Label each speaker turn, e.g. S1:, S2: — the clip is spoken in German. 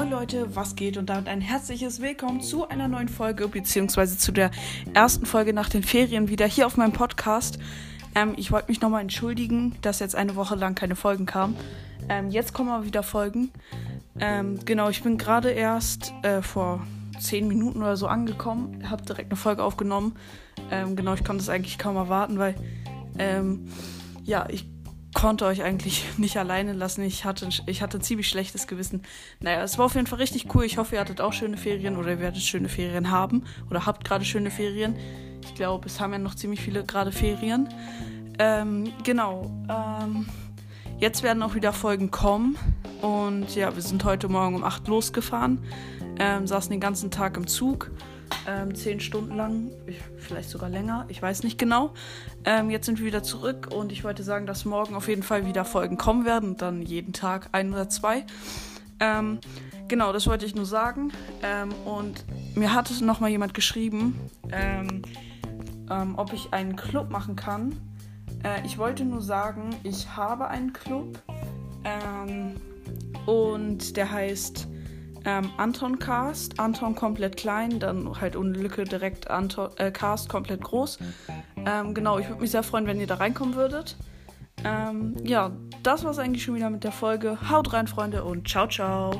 S1: Leute, was geht und damit ein herzliches Willkommen zu einer neuen Folge, beziehungsweise zu der ersten Folge nach den Ferien wieder hier auf meinem Podcast. Ähm, ich wollte mich nochmal entschuldigen, dass jetzt eine Woche lang keine Folgen kamen. Ähm, jetzt kommen aber wieder Folgen. Ähm, genau, ich bin gerade erst äh, vor zehn Minuten oder so angekommen, habe direkt eine Folge aufgenommen. Ähm, genau, ich konnte es eigentlich kaum erwarten, weil ähm, ja, ich konnte euch eigentlich nicht alleine lassen. Ich hatte, ich hatte ein ziemlich schlechtes Gewissen. Naja, es war auf jeden Fall richtig cool. Ich hoffe, ihr hattet auch schöne Ferien oder ihr werdet schöne Ferien haben oder habt gerade schöne Ferien. Ich glaube, es haben ja noch ziemlich viele gerade Ferien. Ähm, genau. Ähm, jetzt werden auch wieder Folgen kommen. Und ja, wir sind heute Morgen um 8 losgefahren. Ähm, saßen den ganzen Tag im Zug ähm, zehn Stunden lang, ich, vielleicht sogar länger, ich weiß nicht genau. Ähm, jetzt sind wir wieder zurück und ich wollte sagen, dass morgen auf jeden Fall wieder Folgen kommen werden, dann jeden Tag ein oder zwei. Ähm, genau, das wollte ich nur sagen. Ähm, und mir hat noch mal jemand geschrieben, ähm, ähm, ob ich einen Club machen kann. Äh, ich wollte nur sagen, ich habe einen Club und der heißt ähm, Anton Cast, Anton komplett klein, dann halt ohne Lücke direkt Anton, äh, Cast komplett groß. Ähm, genau, ich würde mich sehr freuen, wenn ihr da reinkommen würdet. Ähm, ja, das war es eigentlich schon wieder mit der Folge. Haut rein, Freunde, und ciao, ciao.